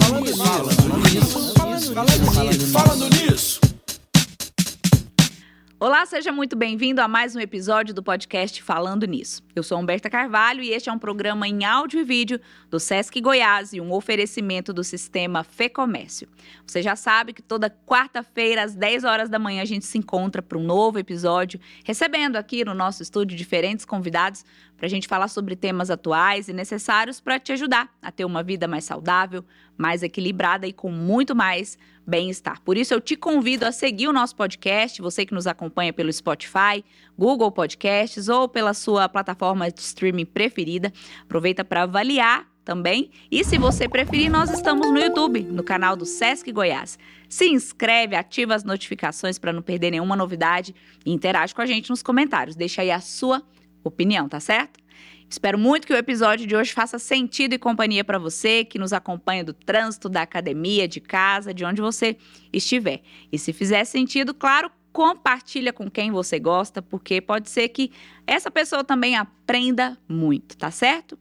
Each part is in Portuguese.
Falando nisso. Falando nisso. Falando nisso. Olá, seja muito bem-vindo a mais um episódio do podcast Falando Nisso. Eu sou Humberta Carvalho e este é um programa em áudio e vídeo do Sesc Goiás e um oferecimento do sistema Fecomércio. Você já sabe que toda quarta-feira, às 10 horas da manhã, a gente se encontra para um novo episódio, recebendo aqui no nosso estúdio diferentes convidados para a gente falar sobre temas atuais e necessários para te ajudar a ter uma vida mais saudável, mais equilibrada e com muito mais bem-estar. Por isso, eu te convido a seguir o nosso podcast, você que nos acompanha pelo Spotify, Google Podcasts ou pela sua plataforma de streaming preferida. Aproveita para avaliar também. E se você preferir, nós estamos no YouTube, no canal do Sesc Goiás. Se inscreve, ativa as notificações para não perder nenhuma novidade e interage com a gente nos comentários. Deixa aí a sua opinião, tá certo? Espero muito que o episódio de hoje faça sentido e companhia para você que nos acompanha do trânsito, da academia, de casa, de onde você estiver. E se fizer sentido, claro, compartilha com quem você gosta, porque pode ser que essa pessoa também aprenda muito, tá certo?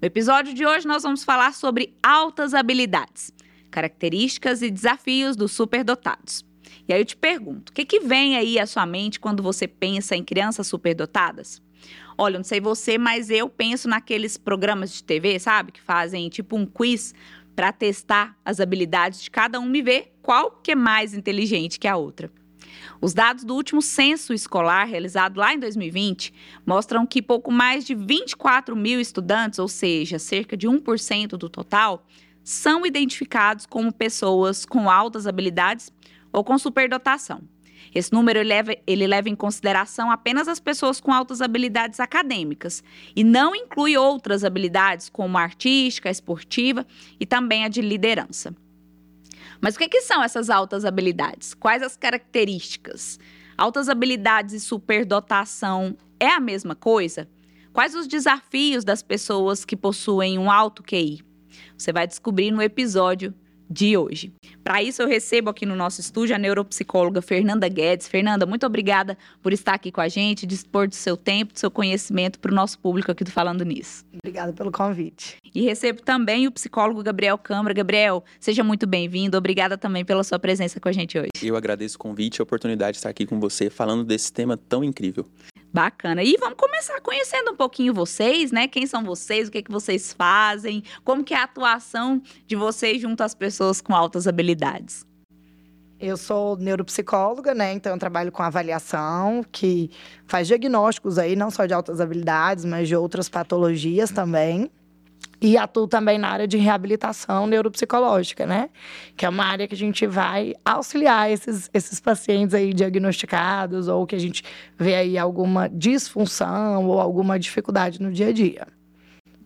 No episódio de hoje nós vamos falar sobre altas habilidades, características e desafios dos superdotados. E aí eu te pergunto, o que, que vem aí à sua mente quando você pensa em crianças superdotadas? Olha, não sei você, mas eu penso naqueles programas de TV, sabe? Que fazem tipo um quiz para testar as habilidades de cada um e ver qual que é mais inteligente que a outra. Os dados do último censo escolar, realizado lá em 2020, mostram que pouco mais de 24 mil estudantes, ou seja, cerca de 1% do total, são identificados como pessoas com altas habilidades ou com superdotação. Esse número ele leva, ele leva em consideração apenas as pessoas com altas habilidades acadêmicas e não inclui outras habilidades como a artística, a esportiva e também a de liderança. Mas o que, que são essas altas habilidades? Quais as características? Altas habilidades e superdotação é a mesma coisa? Quais os desafios das pessoas que possuem um alto QI? Você vai descobrir no episódio de hoje. Para isso, eu recebo aqui no nosso estúdio a neuropsicóloga Fernanda Guedes. Fernanda, muito obrigada por estar aqui com a gente, dispor do seu tempo, do seu conhecimento para o nosso público aqui do Falando Nisso. Obrigada pelo convite. E recebo também o psicólogo Gabriel Câmara. Gabriel, seja muito bem-vindo. Obrigada também pela sua presença com a gente hoje. Eu agradeço o convite e a oportunidade de estar aqui com você falando desse tema tão incrível. Bacana. E vamos começar conhecendo um pouquinho vocês, né? Quem são vocês, o que, é que vocês fazem, como que é a atuação de vocês junto às pessoas com altas habilidades. Eu sou neuropsicóloga, né? Então eu trabalho com avaliação, que faz diagnósticos aí, não só de altas habilidades, mas de outras patologias também. E atuo também na área de reabilitação neuropsicológica, né? Que é uma área que a gente vai auxiliar esses, esses pacientes aí diagnosticados ou que a gente vê aí alguma disfunção ou alguma dificuldade no dia a dia.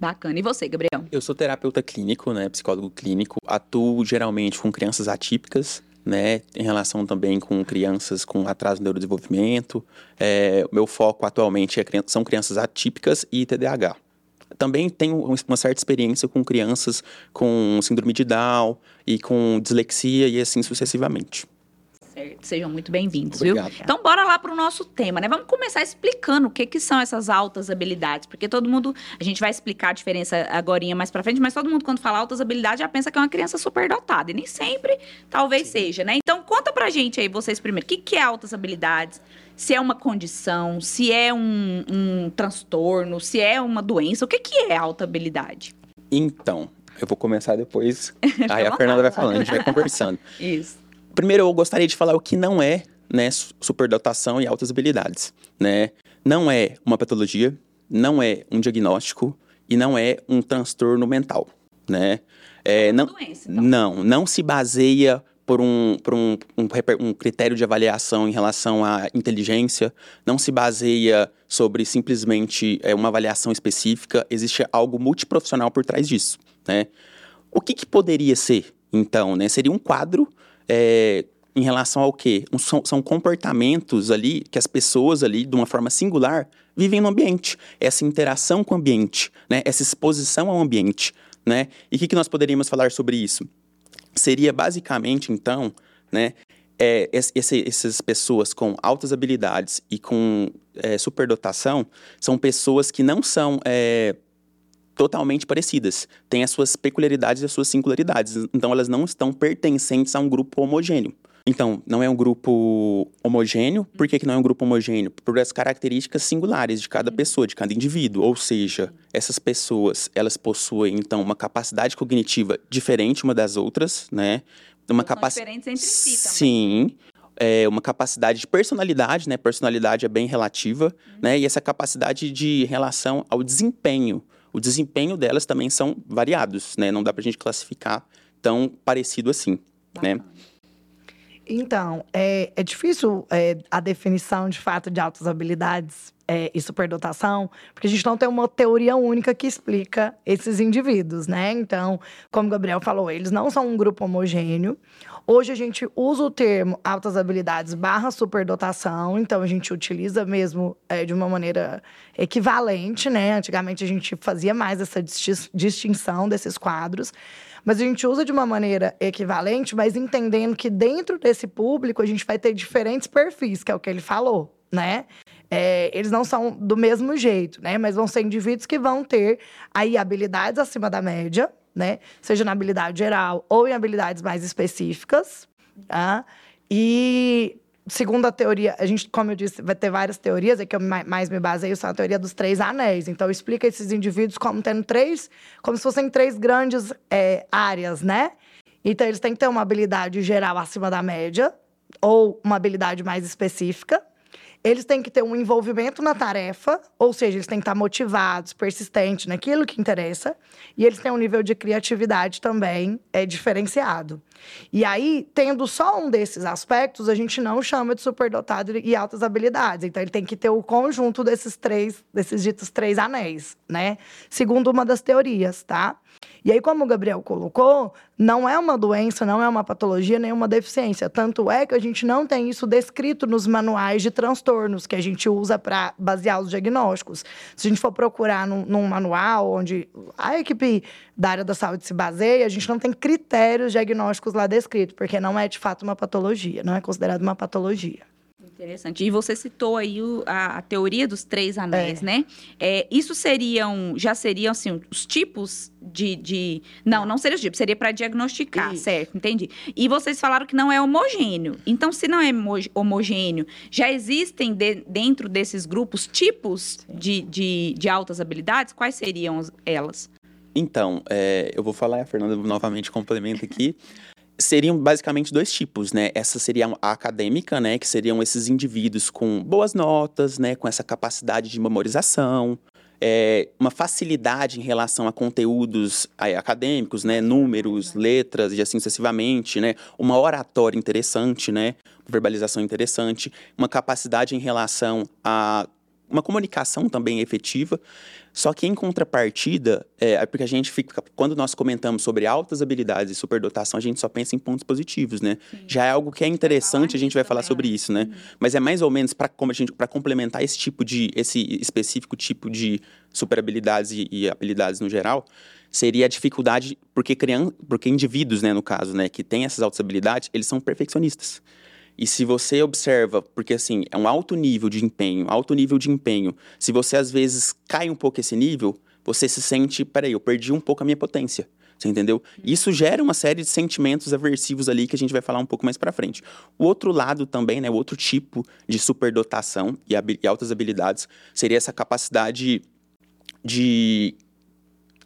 Bacana. E você, Gabriel? Eu sou terapeuta clínico, né? Psicólogo clínico. Atuo geralmente com crianças atípicas, né, em relação também com crianças com atraso no neurodesenvolvimento. É, meu foco atualmente é, são crianças atípicas e TDAH. Também tenho uma certa experiência com crianças com síndrome de Down e com dislexia e assim sucessivamente. Certo. Sejam muito bem-vindos, viu? Então, bora lá para o nosso tema, né? Vamos começar explicando o que, que são essas altas habilidades, porque todo mundo, a gente vai explicar a diferença agora mais para frente, mas todo mundo quando fala altas habilidades já pensa que é uma criança superdotada, e nem sempre talvez Sim. seja, né? Então, conta pra gente aí, vocês primeiro, o que, que é altas habilidades? Se é uma condição, se é um, um transtorno, se é uma doença, o que, que é alta habilidade? Então, eu vou começar depois, aí a Fernanda vai falando, a gente vai conversando. Isso. Primeiro, eu gostaria de falar o que não é né, superdotação e altas habilidades. Né? Não é uma patologia, não é um diagnóstico e não é um transtorno mental. Né? É, é não, doença, então. não, não se baseia por, um, por um, um, um, critério de avaliação em relação à inteligência, não se baseia sobre simplesmente é, uma avaliação específica, existe algo multiprofissional por trás disso. Né? O que, que poderia ser, então? Né? Seria um quadro é, em relação ao quê? São, são, comportamentos ali que as pessoas ali, de uma forma singular, vivem no ambiente. Essa interação com o ambiente, né? Essa exposição ao ambiente, né? E o que, que nós poderíamos falar sobre isso? Seria basicamente, então, né? É, esse, essas pessoas com altas habilidades e com é, superdotação são pessoas que não são é, totalmente parecidas, têm as suas peculiaridades e as suas singularidades, então elas não estão pertencentes a um grupo homogêneo. Então, não é um grupo homogêneo. Por que, que não é um grupo homogêneo? Por as características singulares de cada pessoa, de cada indivíduo. Ou seja, essas pessoas, elas possuem, então, uma capacidade cognitiva diferente uma das outras, né? Uma capacidade diferentes entre si também. Sim. É uma capacidade de personalidade, né? Personalidade é bem relativa, uhum. né? E essa capacidade de relação ao desempenho. O desempenho delas também são variados, né? Não dá pra gente classificar tão parecido assim, né? Bacana. né? Então, é, é difícil é, a definição de fato de altas habilidades é, e superdotação, porque a gente não tem uma teoria única que explica esses indivíduos, né? Então, como o Gabriel falou, eles não são um grupo homogêneo. Hoje a gente usa o termo altas habilidades barra superdotação, então a gente utiliza mesmo é, de uma maneira equivalente, né? Antigamente a gente fazia mais essa distinção desses quadros. Mas a gente usa de uma maneira equivalente, mas entendendo que dentro desse público a gente vai ter diferentes perfis, que é o que ele falou, né? É, eles não são do mesmo jeito, né? Mas vão ser indivíduos que vão ter aí habilidades acima da média, né? Seja na habilidade geral ou em habilidades mais específicas, tá? E segundo a teoria, a gente, como eu disse, vai ter várias teorias, é que eu mais me baseio são a teoria dos três anéis. Então, explica esses indivíduos como tendo três, como se fossem três grandes é, áreas, né? Então, eles têm que ter uma habilidade geral acima da média, ou uma habilidade mais específica, eles têm que ter um envolvimento na tarefa, ou seja, eles têm que estar motivados, persistentes naquilo que interessa, e eles têm um nível de criatividade também é diferenciado. E aí, tendo só um desses aspectos, a gente não chama de superdotado e altas habilidades. Então, ele tem que ter o conjunto desses três, desses ditos três anéis, né? Segundo uma das teorias, tá? E aí, como o Gabriel colocou, não é uma doença, não é uma patologia, nem uma deficiência. Tanto é que a gente não tem isso descrito nos manuais de transtornos que a gente usa para basear os diagnósticos. Se a gente for procurar num, num, manual onde a equipe da área da saúde se baseia, a gente não tem critérios diagnósticos lá descritos, porque não é de fato uma patologia, não é considerado uma patologia. Interessante. E você citou aí o, a, a, teoria dos três anéis, é. né? É, isso seriam, já seriam, assim, os tipos de... de... Não, não seriam os tipos, seria para diagnosticar, isso. certo? Entendi. E vocês falaram que não é homogêneo. Então, se não é homogêneo, já existem de, dentro desses grupos tipos de, de, de altas habilidades? Quais seriam elas? Então, é, eu vou falar, a Fernanda novamente complementa aqui. Seriam basicamente dois tipos, né? Essa seria a acadêmica, né? Que seriam esses indivíduos com boas notas, né? Com essa capacidade de memorização, é, uma facilidade em relação a conteúdos acadêmicos, né? Números, letras e assim sucessivamente, né? Uma oratória interessante, né? Verbalização interessante, uma capacidade em relação a uma comunicação também efetiva. Só que em contrapartida, é, é, porque a gente fica, quando nós comentamos sobre altas habilidades e superdotação, a gente só pensa em pontos positivos, né? Sim. Já é algo que é interessante, a gente vai falar sobre isso, né? Uhum. Mas é mais ou menos para complementar esse tipo de esse específico tipo de superabilidades e, e habilidades no geral, seria a dificuldade porque criança, porque indivíduos, né, no caso, né, que têm essas altas habilidades, eles são perfeccionistas. E se você observa, porque assim, é um alto nível de empenho, alto nível de empenho. Se você às vezes cai um pouco esse nível, você se sente, peraí, eu perdi um pouco a minha potência. Você entendeu? Isso gera uma série de sentimentos aversivos ali que a gente vai falar um pouco mais para frente. O outro lado também, né, o outro tipo de superdotação e, e altas habilidades seria essa capacidade de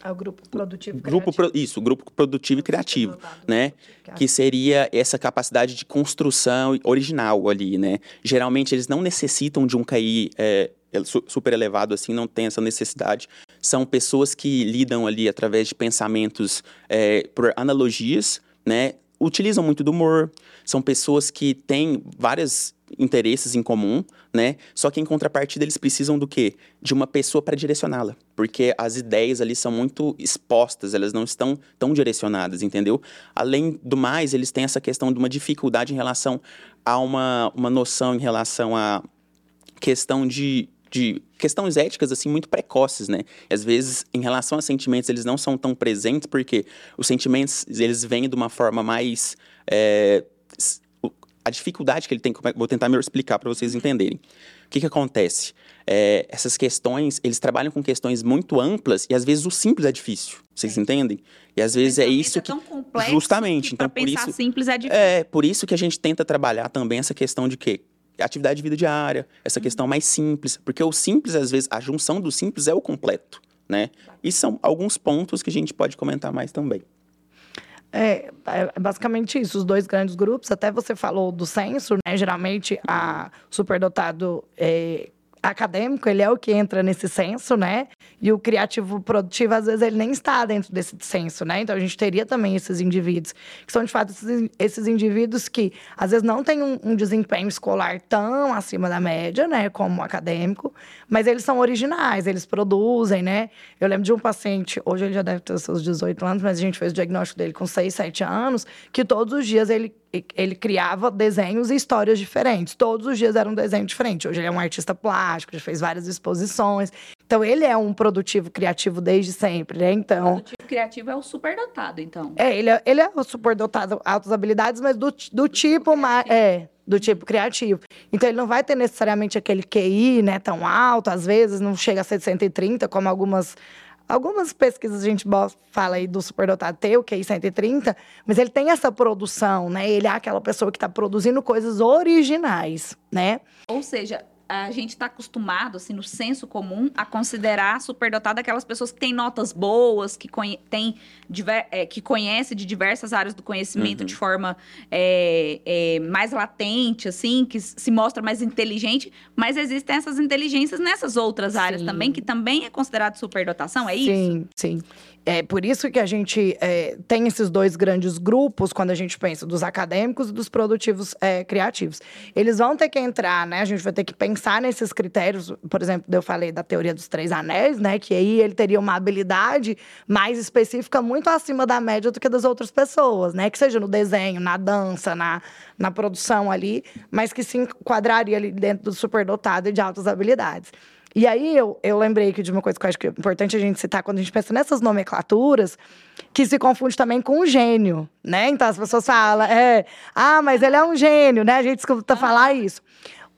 é o grupo produtivo grupo criativo. Pro, isso, grupo produtivo e criativo, né? Que seria essa capacidade de construção original ali, né? Geralmente eles não necessitam de um KI é, super elevado assim, não tem essa necessidade. São pessoas que lidam ali através de pensamentos é, por analogias, né? Utilizam muito do humor, são pessoas que têm várias interesses em comum, né? Só que em contrapartida eles precisam do quê? De uma pessoa para direcioná-la, porque as ideias ali são muito expostas, elas não estão tão direcionadas, entendeu? Além do mais, eles têm essa questão de uma dificuldade em relação a uma, uma noção em relação a questão de, de questões éticas assim muito precoces, né? Às vezes, em relação a sentimentos, eles não são tão presentes porque os sentimentos eles vêm de uma forma mais é, a dificuldade que ele tem, vou tentar me explicar para vocês entenderem. O que, que acontece? É, essas questões, eles trabalham com questões muito amplas e às vezes o simples é difícil. Vocês entendem? E às vezes é isso que. tão complexo justamente, que então, por isso- simples é difícil. É, por isso que a gente tenta trabalhar também essa questão de quê? Atividade de vida diária, essa questão mais simples. Porque o simples, às vezes, a junção do simples é o completo, né? E são alguns pontos que a gente pode comentar mais também. É, é basicamente isso, os dois grandes grupos. Até você falou do censo, né? Geralmente, a superdotado é, acadêmico, ele é o que entra nesse censo, né? E o criativo produtivo, às vezes, ele nem está dentro desse censo, né? Então, a gente teria também esses indivíduos, que são, de fato, esses, esses indivíduos que, às vezes, não têm um, um desempenho escolar tão acima da média, né? Como o acadêmico, mas eles são originais, eles produzem, né? Eu lembro de um paciente, hoje ele já deve ter seus 18 anos, mas a gente fez o diagnóstico dele com 6, 7 anos, que todos os dias ele, ele criava desenhos e histórias diferentes. Todos os dias era um desenho diferente. Hoje ele é um artista plástico, já fez várias exposições. Então, ele é um produtivo criativo desde sempre, né? Então. O tipo criativo é o superdotado, então. É, ele é, ele é o superdotado altas habilidades, mas do, do tipo mais. É, do tipo criativo. Então, ele não vai ter necessariamente aquele QI, né, tão alto, às vezes não chega a ser de 130, como algumas. Algumas pesquisas a gente fala aí do superdotado ter o QI 130, mas ele tem essa produção, né? Ele é aquela pessoa que está produzindo coisas originais, né? Ou seja, a gente está acostumado, assim, no senso comum, a considerar superdotado aquelas pessoas que têm notas boas, que, conhe têm diver- é, que conhece de diversas áreas do conhecimento Uhum. de forma é, é, mais latente, assim, que se mostra mais inteligente, mas existem essas inteligências nessas outras áreas Sim. também, que também é considerado superdotação, é isso? Sim, sim. É por isso que a gente é, tem esses dois grandes grupos quando a gente pensa dos acadêmicos e dos produtivos é, criativos. Eles vão ter que entrar, né? A gente vai ter que pensar nesses critérios. Por exemplo, eu falei da teoria dos três anéis, né? Que aí ele teria uma habilidade mais específica muito acima da média do que das outras pessoas, né? Que seja no desenho, na dança, na, na produção ali, mas que se enquadraria ali dentro do superdotado e de altas habilidades. E aí eu, eu lembrei que de uma coisa que eu acho que é importante a gente citar quando a gente pensa nessas nomenclaturas, que se confunde também com o gênio, né? Então as pessoas falam, é, ah, mas ele é um gênio, né? A gente escuta falar isso.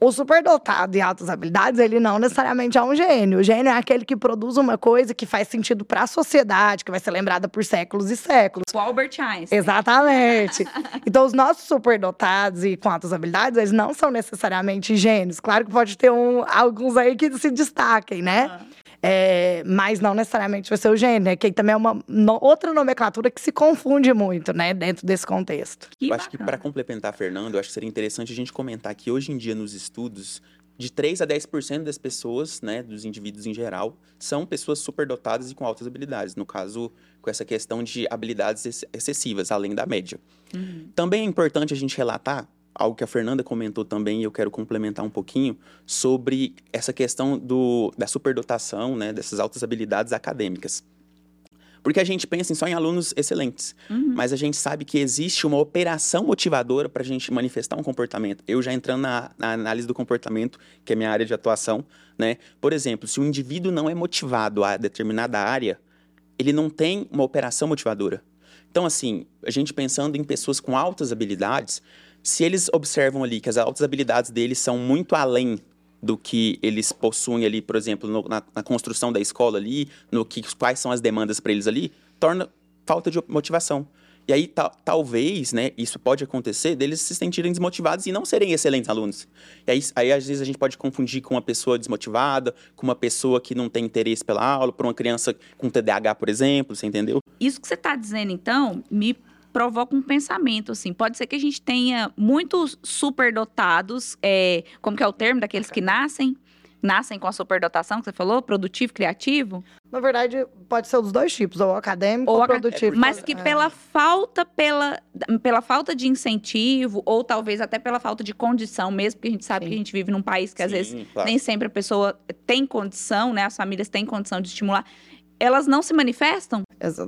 O superdotado em altas habilidades, ele não necessariamente é um gênio. O gênio é aquele que produz uma coisa que faz sentido para a sociedade, que vai ser lembrada por séculos e séculos. O Albert Einstein. Exatamente. Então, os nossos superdotados e com altas habilidades, eles não são necessariamente gênios. Claro que pode ter um- alguns aí que se destaquem, né? Ah. É, mas não necessariamente vai ser o gênio, né? Que também é uma no- outra nomenclatura que se confunde muito, né? Dentro desse contexto. Que eu acho que bacana. para complementar, Fernando, eu acho que seria interessante a gente comentar que hoje em dia nos estudos, de 3 a 10% das pessoas, né, dos indivíduos em geral, são pessoas superdotadas e com altas habilidades. No caso, com essa questão de habilidades ex- excessivas, além da média. Uhum. Também é importante a gente relatar algo que a Fernanda comentou também e eu quero complementar um pouquinho sobre essa questão do, da superdotação, né, dessas altas habilidades acadêmicas. Porque a gente pensa só em alunos excelentes, Uhum. mas a gente sabe que existe uma operação motivadora para a gente manifestar um comportamento. Eu já entrando na, na análise do comportamento, que é minha área de atuação, né? Por exemplo, se o indivíduo não é motivado a determinada área, ele não tem uma operação motivadora. Então, assim, a gente pensando em pessoas com altas habilidades, se eles observam ali que as altas habilidades deles são muito além do que eles possuem ali, por exemplo, no- na, na construção da escola ali, no que quais são as demandas para eles ali, torna falta de motivação. E aí, ta- talvez, né, isso pode acontecer deles se sentirem desmotivados e não serem excelentes alunos. E aí, aí, às vezes, a gente pode confundir com uma pessoa desmotivada, com uma pessoa que não tem interesse pela aula, por uma criança com TDAH, por exemplo, você entendeu? Isso que você está dizendo, então, me provoca um pensamento, assim. Pode ser que a gente tenha muitos superdotados, é, como que é o termo daqueles que nascem? Nascem com a superdotação que você falou? Produtivo, criativo? Na verdade, pode ser dos dois tipos, ou acadêmico ou, Ou produtivo. Mas que É. pela falta, pela, pela falta de incentivo, ou talvez até pela falta de condição mesmo, porque a gente sabe Sim. que a gente vive num país que às vezes Sim, claro. nem sempre a pessoa tem condição, né? As famílias têm condição de estimular. Elas não se manifestam?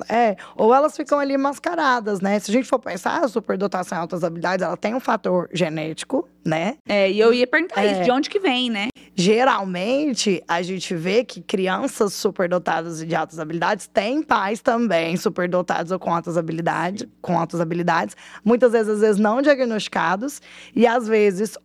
É, ou elas ficam ali mascaradas, né? Se a gente for pensar, a superdotação em altas habilidades, ela tem um fator genético, né? É, e eu ia perguntar É. isso, de onde que vem, né? Geralmente, a gente vê que crianças superdotadas e de altas habilidades têm pais também superdotados ou com altas habilidades, com altas habilidades, muitas vezes, às vezes não diagnosticados, e às vezes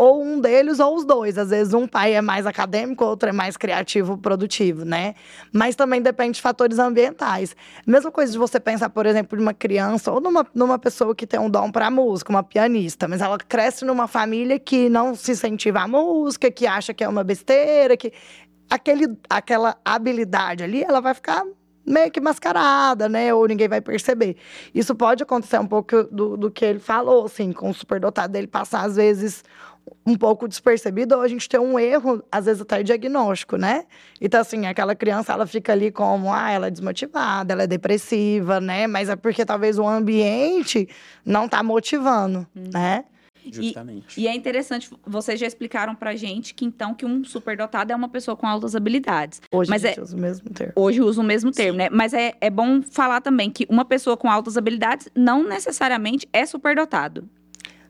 ou um deles ou os dois. Às vezes um pai é mais acadêmico, outro é mais criativo, produtivo, né? Mas também depende de fatores ambientais. Mesma coisa de você pensar, por exemplo, de uma criança ou numa, numa pessoa que tem um dom para música, uma pianista, mas ela cresce numa família que não se incentiva a música, que acha que é uma besteira, que aquele, aquela habilidade ali, ela vai ficar meio que mascarada, né? Ou ninguém vai perceber. Isso pode acontecer um pouco do, do que ele falou, assim, com o superdotado dele passar, às vezes, um pouco despercebido, ou a gente tem um erro, às vezes até diagnóstico, né? Então, assim, aquela criança, ela fica ali como, ah, ela é desmotivada, ela é depressiva, né? Mas é porque talvez o ambiente não tá motivando, Uhum. né? Justamente. E é interessante, vocês já explicaram pra gente que então que um superdotado é uma pessoa com altas habilidades. Hoje Mas a gente é- usa o mesmo termo. Hoje usa o mesmo termo, né? Mas é, é bom falar também que uma pessoa com altas habilidades não necessariamente é superdotado.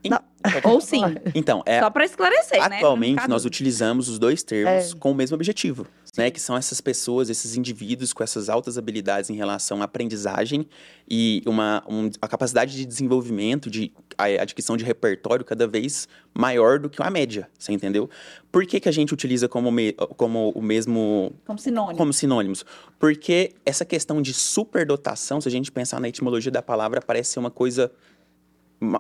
Não. Ou sim. Então, é, Só pra esclarecer, né? Atualmente, ficar nós utilizamos os dois termos É. com o mesmo objetivo, né? Que são essas pessoas, esses indivíduos com essas altas habilidades em relação à aprendizagem e uma, um- a capacidade de desenvolvimento, de a adquisição de repertório cada vez maior do que a média, você entendeu? Por que, que a gente utiliza como, me- como o mesmo Como sinônimo. como sinônimos. Porque essa questão de superdotação, se a gente pensar na etimologia da palavra, parece ser uma coisa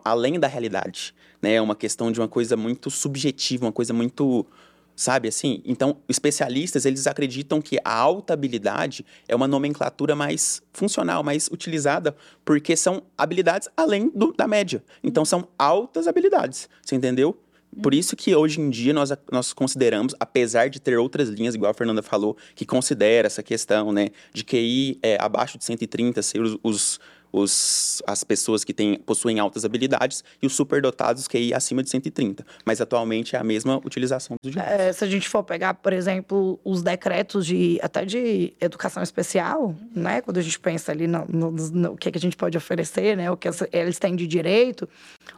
além da realidade, né? É uma questão de uma coisa muito subjetiva, uma coisa muito, sabe assim? Então, especialistas, eles acreditam que a alta habilidade é uma nomenclatura mais funcional, mais utilizada, porque são habilidades além do- da média. Então, são altas habilidades, você entendeu? Por isso que hoje em dia nós, nós consideramos, apesar de ter outras linhas, igual a Fernanda falou, que considera essa questão, né, de QI é, abaixo de 130 ser os, os, os- as pessoas que têm, possuem altas habilidades e os superdotados QI acima de 130. Mas atualmente é a mesma utilização dos direitos. É, se a gente for pegar, por exemplo, os decretos de até de educação especial, né? Quando a gente pensa ali no, no- no que, que a gente pode oferecer, né? O que eles têm de direito,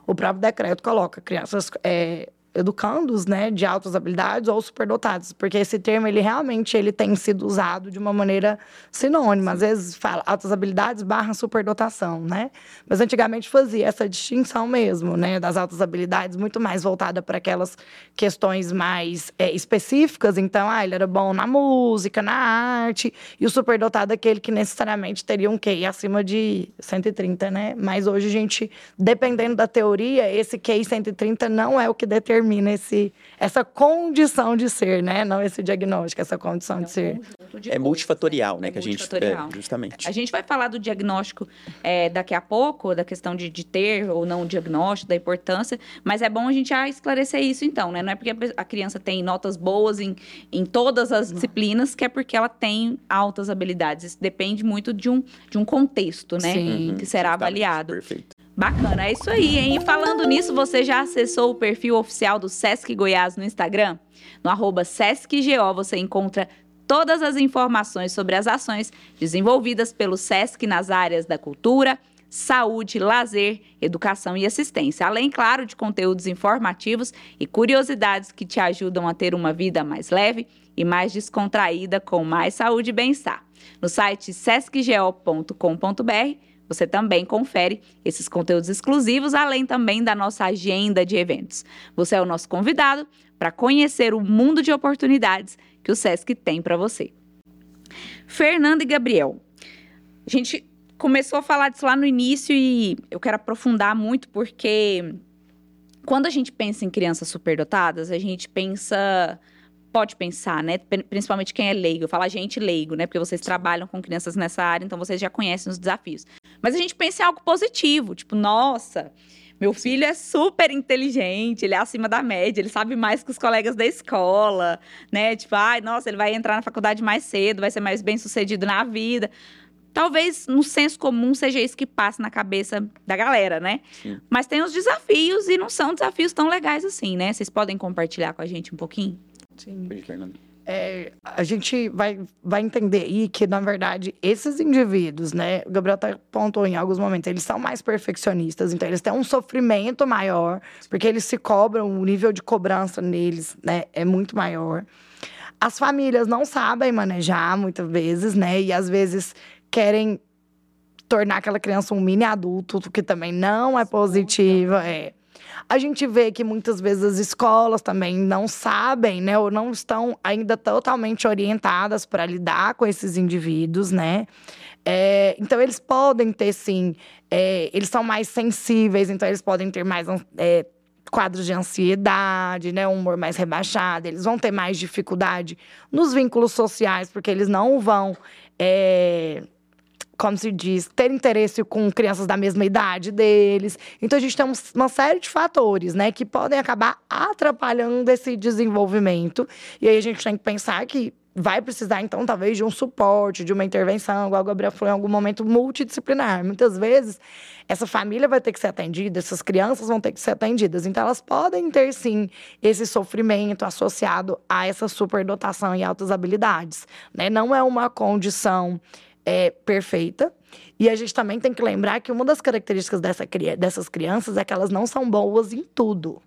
o próprio decreto coloca crianças é, educandos, né? De altas habilidades ou superdotados, porque esse termo ele realmente ele tem sido usado de uma maneira sinônima. Às vezes fala altas habilidades barra superdotação, né? Mas antigamente fazia essa distinção mesmo, né? Das altas habilidades muito mais voltada para aquelas questões mais é, específicas. Então, ah, ele era bom na música, na arte. E o superdotado é aquele que necessariamente teria um QI acima de 130, né? Mas hoje a gente, dependendo da teoria, esse QI 130 não é o que determina esse, essa condição de ser, né? Não esse diagnóstico, essa condição de ser. de É multifatorial, né? É que a gente. multifatorial. É, justamente. A gente vai falar do diagnóstico é, daqui a pouco, da questão de, de ter ou não o diagnóstico, da importância, mas é bom a gente já esclarecer isso então, né? Não é porque a criança tem notas boas em, em todas as disciplinas que é porque ela tem altas habilidades. Isso depende muito de um, de um contexto, né? Sim. Que será Justamente, avaliado. Perfeito. Bacana, é isso aí, hein? E falando nisso, você já acessou o perfil oficial do Sesc Goiás no Instagram? No arroba SescGO você encontra todas as informações sobre as ações desenvolvidas pelo Sesc nas áreas da cultura, saúde, lazer, educação e assistência. Além, claro, de conteúdos informativos e curiosidades que te ajudam a ter uma vida mais leve e mais descontraída com mais saúde e bem-estar. No site sescgo.com.br você também confere esses conteúdos exclusivos, além também da nossa agenda de eventos. Você é o nosso convidado para conhecer o mundo de oportunidades que o SESC tem para você. Fernanda e Gabriel, a gente começou a falar disso lá no início e eu quero aprofundar muito porque quando a gente pensa em crianças superdotadas, a gente pensa pode pensar, né? Pri- Principalmente quem é leigo. Eu falo a gente leigo, né? Porque vocês trabalham com crianças nessa área, então vocês já conhecem os desafios. Mas a gente pensa em algo positivo, tipo, nossa, meu filho é super inteligente, ele é acima da média, ele sabe mais que os colegas da escola, né? Tipo, ai, nossa, ele vai entrar na faculdade mais cedo, vai ser mais bem sucedido na vida. Talvez no senso comum seja isso que passa na cabeça da galera, né? Sim. Mas tem os desafios e não são desafios tão legais assim, né? Vocês podem compartilhar com a gente um pouquinho? Sim. Beijo, Fernanda. É, a gente vai, vai entender aí que, na verdade, esses indivíduos, né? O Gabriel até pontuou em alguns momentos, eles são mais perfeccionistas, então eles têm um sofrimento maior, porque eles se cobram, o nível de cobrança neles, né, é muito maior. As famílias não sabem manejar muitas vezes, né? E às vezes querem tornar aquela criança um mini adulto, o que também não é positivo, é. A gente vê que muitas vezes as escolas também não sabem, né, ou não estão ainda totalmente orientadas para lidar com esses indivíduos, né? É, então, eles podem ter, sim, é, eles são mais sensíveis, então, eles podem ter mais é, quadros de ansiedade, né, um humor mais rebaixado, eles vão ter mais dificuldade nos vínculos sociais, porque eles não vão. Como se diz, ter interesse com crianças da mesma idade deles. Então a gente tem uma série de fatores, né, que podem acabar atrapalhando esse desenvolvimento. E aí a gente tem que pensar que vai precisar, então, talvez de um suporte, de uma intervenção, igual o Gabriel falou, em algum momento multidisciplinar. Muitas vezes, essa família vai ter que ser atendida, essas crianças vão ter que ser atendidas. Então, elas podem ter, sim, esse sofrimento associado a essa superdotação e altas habilidades. Né? Não é uma condição é, perfeita. E a gente também tem que lembrar que uma das características dessa, dessas crianças é que elas não são boas em tudo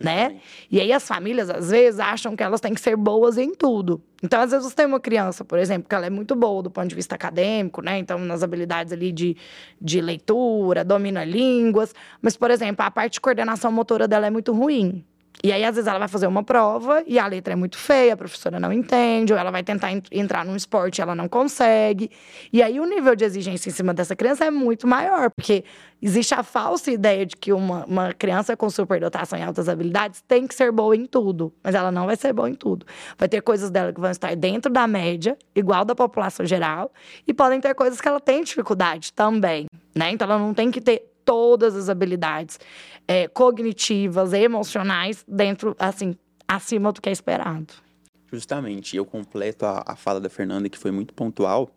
né? E aí as famílias, às vezes, acham que elas têm que ser boas em tudo. Então, às vezes, você tem uma criança, por exemplo, que ela é muito boa do ponto de vista acadêmico, né? Então, nas habilidades ali de, de leitura, domina línguas. Mas, por exemplo, a parte de coordenação motora dela é muito ruim. E aí, às vezes, ela vai fazer uma prova e a letra é muito feia, a professora não entende, ou ela vai tentar entrar num esporte e ela não consegue. E aí, o nível de exigência em cima dessa criança é muito maior, porque existe a falsa ideia de que uma, uma criança com superdotação e altas habilidades tem que ser boa em tudo, mas ela não vai ser boa em tudo. Vai ter coisas dela que vão estar dentro da média, igual da população geral, e podem ter coisas que ela tem dificuldade também, né? Então, ela não tem que ter todas as habilidades é, cognitivas, emocionais, dentro, assim, acima do que é esperado. Justamente, eu completo a, a fala da Fernanda, que foi muito pontual,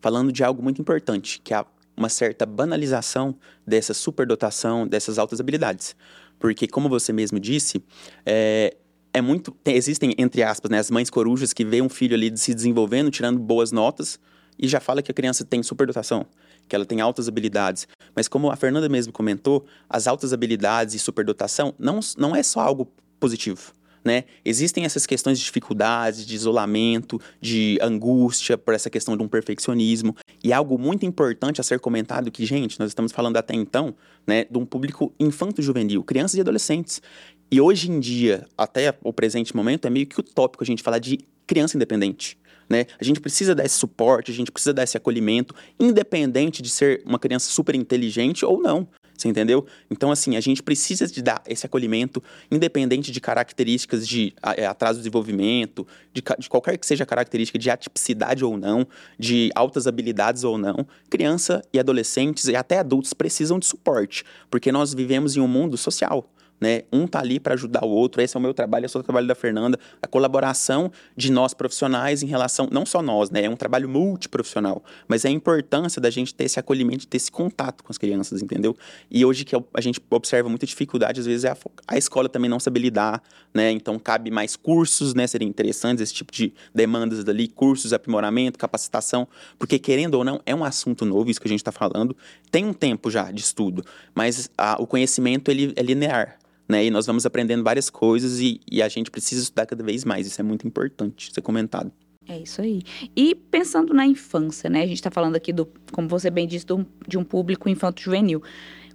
falando de algo muito importante, que é uma certa banalização dessa superdotação, dessas altas habilidades. Porque, como você mesmo disse, é, é muito. Tem, existem, entre aspas, né, as mães corujas que veem um filho ali se desenvolvendo, tirando boas notas, e já fala que a criança tem superdotação que ela tem altas habilidades. Mas como a Fernanda mesmo comentou, as altas habilidades e superdotação não, não é só algo positivo. Né? Existem essas questões de dificuldades, de isolamento, de angústia por essa questão de um perfeccionismo. E algo muito importante a ser comentado que, gente, nós estamos falando até então, né, de um público infanto-juvenil, crianças e adolescentes. E hoje em dia, até o presente momento, é meio que utópico a gente falar de criança independente. Né? A gente precisa dar esse suporte, a gente precisa dar esse acolhimento, independente de ser uma criança super inteligente ou não. Você entendeu? Então, assim, a gente precisa de dar esse acolhimento, independente de características de é, atraso de desenvolvimento, de, de, qualquer que seja a característica de atipicidade ou não, de altas habilidades ou não. Criança e adolescentes e até adultos precisam de suporte, porque nós vivemos em um mundo social né? Um tá ali para ajudar o outro. Esse é o meu trabalho, esse é o trabalho da Fernanda, a colaboração de nós profissionais em relação, não só nós, né? É um trabalho multiprofissional, mas é a importância da gente ter esse acolhimento, ter esse contato com as crianças, entendeu? E hoje que a gente observa muita dificuldade, às vezes é a, a escola também não sabe lidar, né? Então cabe mais cursos, né? Seriam interessantes esse tipo de demandas dali, cursos, aprimoramento, capacitação, porque querendo ou não, é um assunto novo, isso que a gente está falando. Tem um tempo já de estudo, mas a, o conhecimento ele é linear né? E nós vamos aprendendo várias coisas e, e a gente precisa estudar cada vez mais. Isso é muito importante ser comentado. É isso aí. E pensando na infância, né? A gente está falando aqui do, como você bem disse, do, de um público infanto-juvenil.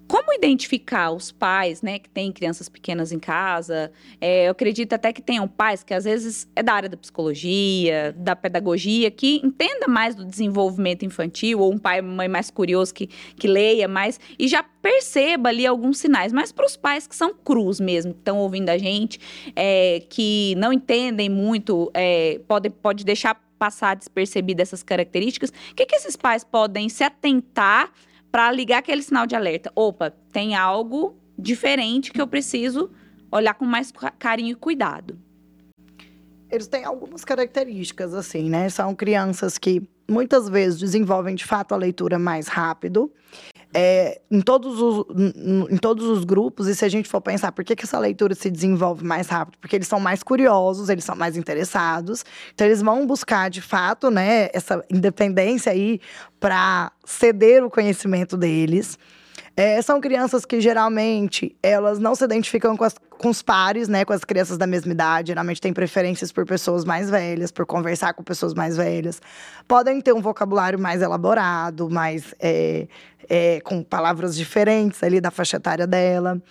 Como identificar os pais, né, que têm crianças pequenas em casa? É, eu acredito até que tenham pais que às vezes é da área da psicologia, da pedagogia, que entenda mais do desenvolvimento infantil, ou um pai, mãe mais curioso que, que leia mais e já perceba ali alguns sinais. Mas para os pais que são crus mesmo, que estão ouvindo a gente, é, que não entendem muito, é, pode, pode deixar passar despercebido essas características, o que, que esses pais podem se atentar para ligar aquele sinal de alerta. Opa, tem algo diferente que eu preciso olhar com mais carinho e cuidado. Eles têm algumas características, assim, né? São crianças que muitas vezes desenvolvem de fato a leitura mais rápido é, em, todos os, em todos os grupos, e se a gente for pensar por que, que essa leitura se desenvolve mais rápido, porque eles são mais curiosos, eles são mais interessados, então eles vão buscar de fato né, essa independência aí para ceder o conhecimento deles. É, são crianças que geralmente elas não se identificam com, as, com os pares, né? Com as crianças da mesma idade. Geralmente têm preferências por pessoas mais velhas, por conversar com pessoas mais velhas. Podem ter um vocabulário mais elaborado, mais é, é, com palavras diferentes ali da faixa etária dela.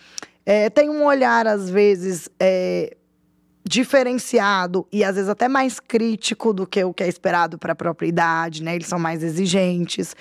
é, tem um olhar, às vezes, é, diferenciado e às vezes até mais crítico do que o que é esperado para a própria idade, né? Eles são mais exigentes.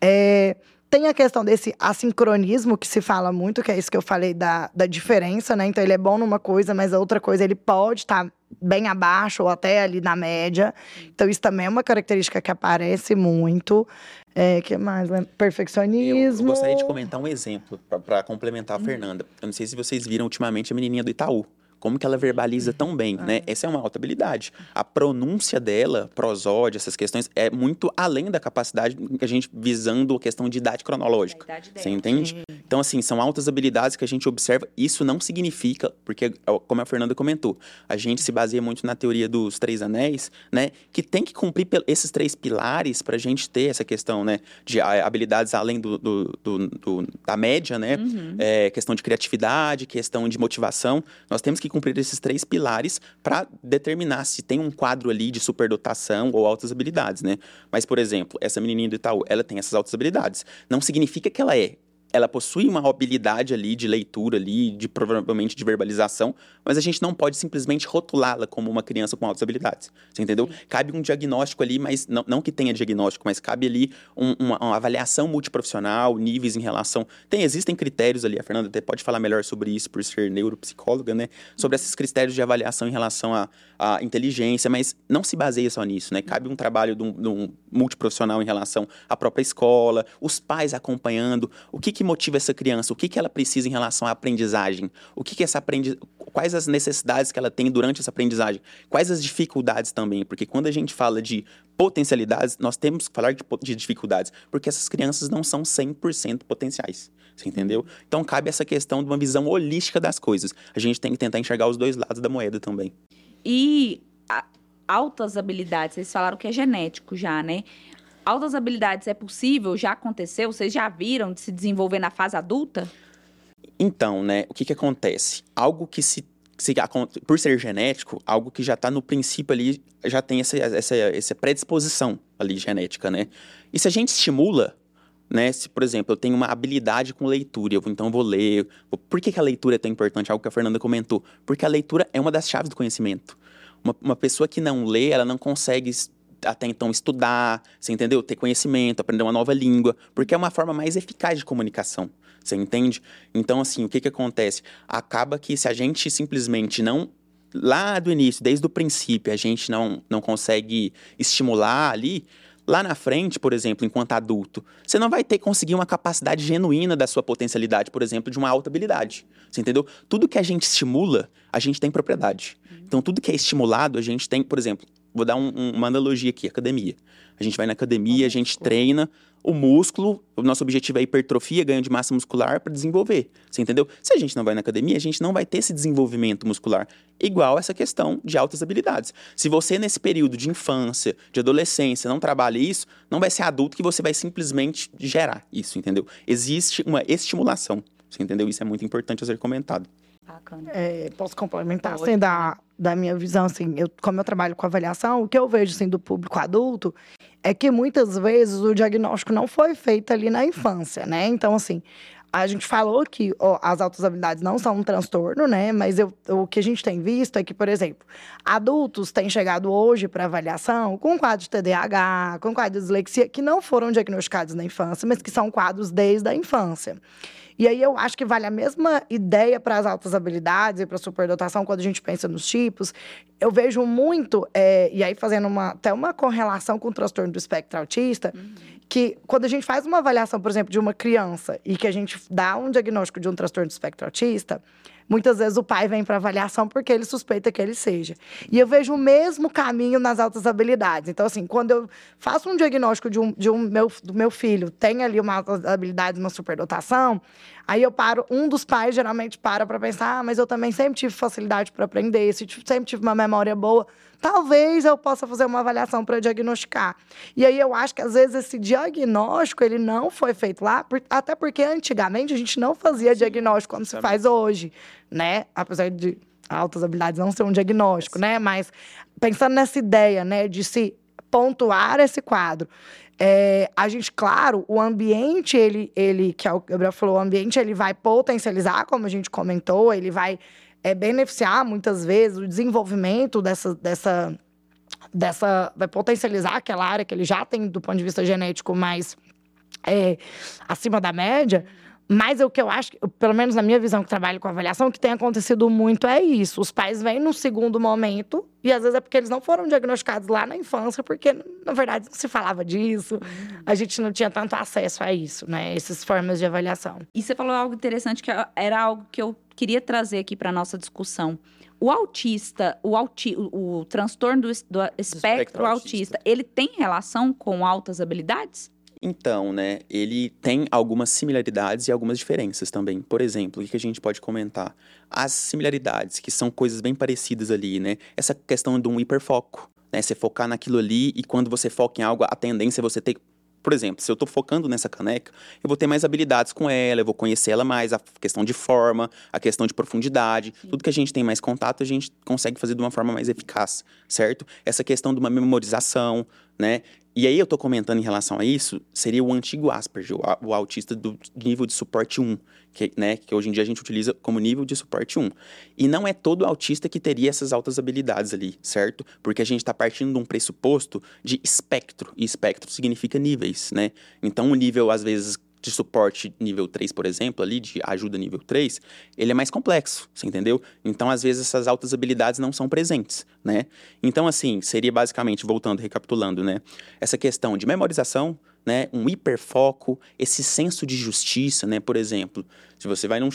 É, tem a questão desse assincronismo que se fala muito, que é isso que eu falei da, da diferença, né? Então ele é bom numa coisa, mas a outra coisa ele pode estar tá bem abaixo ou até ali na média. Então isso também é uma característica que aparece muito. É, que mais? Perfeccionismo. Eu gostaria de comentar um exemplo para complementar a Fernanda. Eu não sei se vocês viram ultimamente a menininha do Itaú. Como que ela verbaliza tão bem, né? Ah. Essa é uma alta habilidade. A pronúncia dela, prosódia, essas questões, é muito além da capacidade que a gente visando a questão de idade cronológica. Idade você entende? Então, assim, são altas habilidades que a gente observa. Isso não significa, porque, como a Fernanda comentou, a gente se baseia muito na teoria dos três anéis, né? Que tem que cumprir esses três pilares para a gente ter essa questão, né? De habilidades além do, do, do, do da média, né? Uhum. É, questão de criatividade, questão de motivação. Nós temos que que cumprir esses três pilares para determinar se tem um quadro ali de superdotação ou altas habilidades, né? Mas, por exemplo, essa menininha do Itaú, ela tem essas altas habilidades. Não significa que ela é ela possui uma habilidade ali de leitura ali, de provavelmente de verbalização, mas a gente não pode simplesmente rotulá-la como uma criança com altas habilidades. Você entendeu? Sim. Cabe um diagnóstico ali, mas não, não que tenha diagnóstico, mas cabe ali um, uma, uma, avaliação multiprofissional, níveis em relação. Tem, existem critérios ali, a Fernanda até pode falar melhor sobre isso por ser neuropsicóloga, né? Sobre esses critérios de avaliação em relação à, à inteligência, mas não se baseia só nisso, né? Cabe um trabalho de um, de um multiprofissional em relação à própria escola, os pais acompanhando, o que que motiva essa criança? O que, que ela precisa em relação à aprendizagem? O que, que essa aprendi... Quais as necessidades que ela tem durante essa aprendizagem? Quais as dificuldades também? Porque quando a gente fala de potencialidades, nós temos que falar de, de dificuldades, porque essas crianças não são 100% potenciais. Você entendeu? Então cabe essa questão de uma visão holística das coisas. A gente tem que tentar enxergar os dois lados da moeda também. E a, altas habilidades, vocês falaram que é genético já, né? Altas habilidades é possível? Já aconteceu? Vocês já viram de se desenvolver na fase adulta? Então, né, o que, que acontece? Algo que se, por ser genético, algo que já está no princípio ali, já tem essa, essa, essa predisposição ali genética, né? E se a gente estimula, né? Se, por exemplo, eu tenho uma habilidade com leitura, eu, então eu vou ler. Por que, que a leitura é tão importante? Algo que a Fernanda comentou. Porque a leitura é uma das chaves do conhecimento. Uma, uma pessoa que não lê, ela não consegue até então estudar, você entendeu? Ter conhecimento, aprender uma nova língua, porque é uma forma mais eficaz de comunicação. Você entende? Então, assim, o que que acontece? Acaba que se a gente simplesmente não lá do início, desde o princípio, a gente não, não consegue estimular ali, lá na frente, por exemplo, enquanto adulto, você não vai ter conseguir uma capacidade genuína da sua potencialidade, por exemplo, de uma alta habilidade. Você entendeu? Tudo que a gente estimula, a gente tem propriedade. Então, tudo que é estimulado, a gente tem, por exemplo, Vou dar um, um, uma analogia aqui, academia. A gente vai na academia, a gente treina o músculo, o nosso objetivo é hipertrofia, ganho de massa muscular para desenvolver. Você entendeu? Se a gente não vai na academia, a gente não vai ter esse desenvolvimento muscular. Igual essa questão de altas habilidades. Se você, nesse período de infância, de adolescência, não trabalha isso, não vai ser adulto que você vai simplesmente gerar isso, entendeu? Existe uma estimulação. Você entendeu? Isso é muito importante a ser comentado. É, posso complementar, assim, da, da minha visão, assim, eu, como eu trabalho com avaliação, o que eu vejo, assim, do público adulto é que muitas vezes o diagnóstico não foi feito ali na infância, né? Então, assim, a gente falou que ó, as altas habilidades não são um transtorno, né? Mas eu, o que a gente tem visto é que, por exemplo, adultos têm chegado hoje para avaliação com quadro de TDAH, com quadro de dislexia, que não foram diagnosticados na infância, mas que são quadros desde a infância. E aí eu acho que vale a mesma ideia para as altas habilidades e para a superdotação quando a gente pensa nos tipos. Eu vejo muito, é, e aí fazendo uma, até uma correlação com o transtorno do espectro autista, uhum. que quando a gente faz uma avaliação, por exemplo, de uma criança e que a gente dá um diagnóstico de um transtorno do espectro autista, Muitas vezes o pai vem para avaliação porque ele suspeita que ele seja. E eu vejo o mesmo caminho nas altas habilidades. Então, assim, quando eu faço um diagnóstico de um, de um meu, do meu filho, tem ali uma alta habilidade, uma superdotação, aí eu paro, um dos pais geralmente para para pensar, ah, mas eu também sempre tive facilidade para aprender, sempre tive uma memória boa talvez eu possa fazer uma avaliação para diagnosticar. E aí eu acho que às vezes esse diagnóstico ele não foi feito lá, até porque antigamente a gente não fazia diagnóstico como se faz hoje, né? Apesar de altas habilidades não ser um diagnóstico, né? Mas pensando nessa ideia, né, de se pontuar esse quadro. É, a gente, claro, o ambiente, ele, ele, que é o Gabriel falou, o ambiente ele vai potencializar, como a gente comentou, ele vai é, beneficiar muitas vezes o desenvolvimento dessa, dessa, dessa. vai potencializar aquela área que ele já tem do ponto de vista genético mais é, acima da média. Mas o que eu acho, pelo menos na minha visão que trabalho com avaliação, o que tem acontecido muito é isso. Os pais vêm no segundo momento, e às vezes é porque eles não foram diagnosticados lá na infância, porque, na verdade, não se falava disso, a gente não tinha tanto acesso a isso, né? Essas formas de avaliação. E você falou algo interessante que era algo que eu queria trazer aqui para nossa discussão. O autista, o, auti o, o transtorno do, do espectro, espectro autista, autista, ele tem relação com altas habilidades? Então, né, ele tem algumas similaridades e algumas diferenças também. Por exemplo, o que a gente pode comentar? As similaridades, que são coisas bem parecidas ali, né? Essa questão de um hiperfoco, né? Você focar naquilo ali e quando você foca em algo, a tendência é você ter por exemplo, se eu estou focando nessa caneca, eu vou ter mais habilidades com ela, eu vou conhecer ela mais, a questão de forma, a questão de profundidade, Sim. tudo que a gente tem mais contato, a gente consegue fazer de uma forma mais eficaz, certo? Essa questão de uma memorização, né? E aí eu tô comentando em relação a isso, seria o antigo Asperger, o, o autista do nível de suporte 1, que, né, que hoje em dia a gente utiliza como nível de suporte 1. E não é todo autista que teria essas altas habilidades ali, certo? Porque a gente está partindo de um pressuposto de espectro, e espectro significa níveis, né? Então o nível, às vezes, de suporte nível 3, por exemplo, ali, de ajuda nível 3, ele é mais complexo, você entendeu? Então, às vezes, essas altas habilidades não são presentes, né? Então, assim, seria basicamente, voltando, recapitulando, né? Essa questão de memorização, né? Um hiperfoco, esse senso de justiça, né? Por exemplo, se você vai num,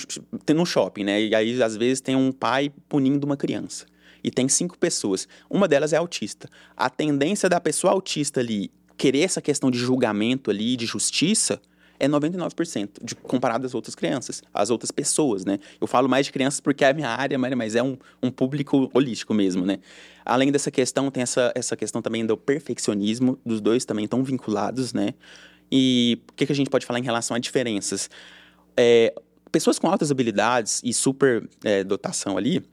num shopping, né? E aí, às vezes, tem um pai punindo uma criança. E tem cinco pessoas. Uma delas é autista. A tendência da pessoa autista ali querer essa questão de julgamento ali, de justiça, é 99%, de, comparado às outras crianças, às outras pessoas, né? Eu falo mais de crianças porque é a minha área, mas é um, um público holístico mesmo, né? Além dessa questão, tem essa, essa questão também do perfeccionismo, dos dois também estão vinculados, né? E o que, que a gente pode falar em relação a diferenças? É, pessoas com altas habilidades e super é, dotação ali,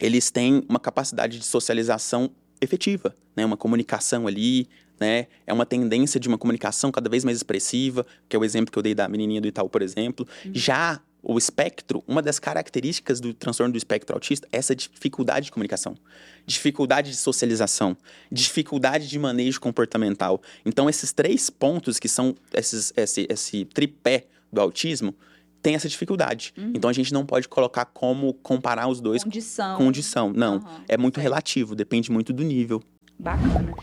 eles têm uma capacidade de socialização efetiva, né? Uma comunicação ali, né? É uma tendência de uma comunicação cada vez mais expressiva, que é o exemplo que eu dei da menininha do Itaú, por exemplo. Uhum. Já o espectro, uma das características do transtorno do espectro autista é essa dificuldade de comunicação, dificuldade de socialização, dificuldade de manejo comportamental. Então, esses três pontos que são esses, esse, esse tripé do autismo, tem essa dificuldade. Uhum. Então a gente não pode colocar como comparar os dois. Condição. Condição. Não. Uhum. É muito relativo, depende muito do nível. Bacana.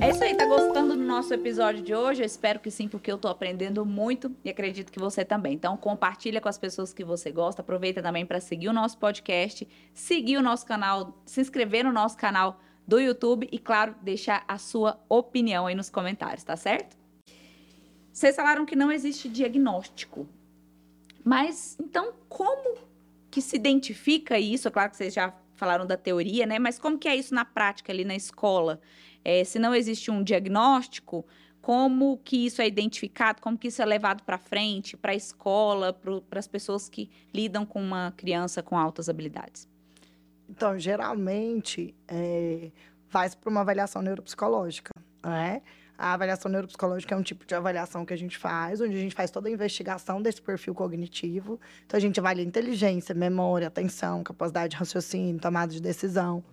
É isso aí, tá gostando do nosso episódio de hoje? Eu espero que sim, porque eu tô aprendendo muito e acredito que você também. Então, compartilha com as pessoas que você gosta. Aproveita também para seguir o nosso podcast, seguir o nosso canal, se inscrever no nosso canal do YouTube e, claro, deixar a sua opinião aí nos comentários, tá certo? Vocês falaram que não existe diagnóstico. Mas, então, como que se identifica isso? É claro que vocês já falaram da teoria, né? Mas como que é isso na prática ali na escola? É, se não existe um diagnóstico, como que isso é identificado, como que isso é levado para frente, para a escola, para as pessoas que lidam com uma criança com altas habilidades? Então, geralmente, é, vai para uma avaliação neuropsicológica, né? A avaliação neuropsicológica é um tipo de avaliação que a gente faz, onde a gente faz toda a investigação desse perfil cognitivo. Então, a gente avalia inteligência, memória, atenção, capacidade de raciocínio, tomada de decisão.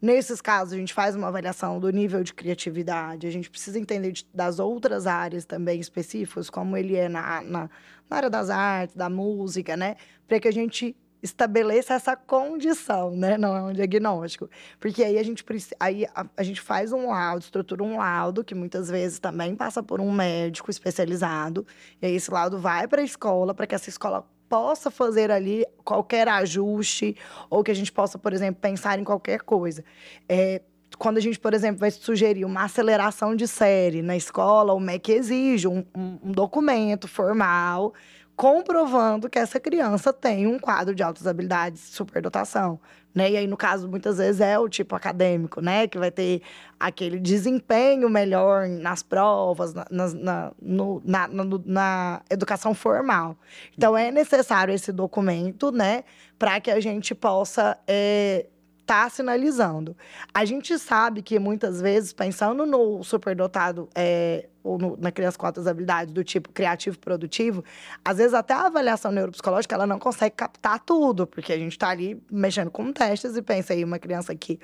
Nesses casos, a gente faz uma avaliação do nível de criatividade. A gente precisa entender de, das outras áreas também específicas, como ele é na, na, na área das artes, da música, né? Para que a gente estabeleça essa condição, né? Não é um diagnóstico. Porque aí a gente, aí a, a, gente faz um laudo, estrutura um laudo, que muitas vezes também passa por um médico especializado. E aí esse laudo vai para a escola, para que essa escola possa fazer ali qualquer ajuste, ou que a gente possa, por exemplo, pensar em qualquer coisa. É, quando a gente, por exemplo, vai sugerir uma aceleração de série na escola, o MEC exige um, um, um documento formal comprovando que essa criança tem um quadro de altas habilidades, superdotação, né? E aí, no caso, muitas vezes é o tipo acadêmico, né? Que vai ter aquele desempenho melhor nas provas, na, na, no, na, na, na educação formal. Então, é necessário esse documento, né? Para que a gente possa é, está sinalizando. A gente sabe que muitas vezes, pensando no superdotado é, ou no, na criança com altas habilidades do tipo criativo produtivo, às vezes até a avaliação neuropsicológica ela não consegue captar tudo, porque a gente está ali mexendo com testes e pensa aí uma criança que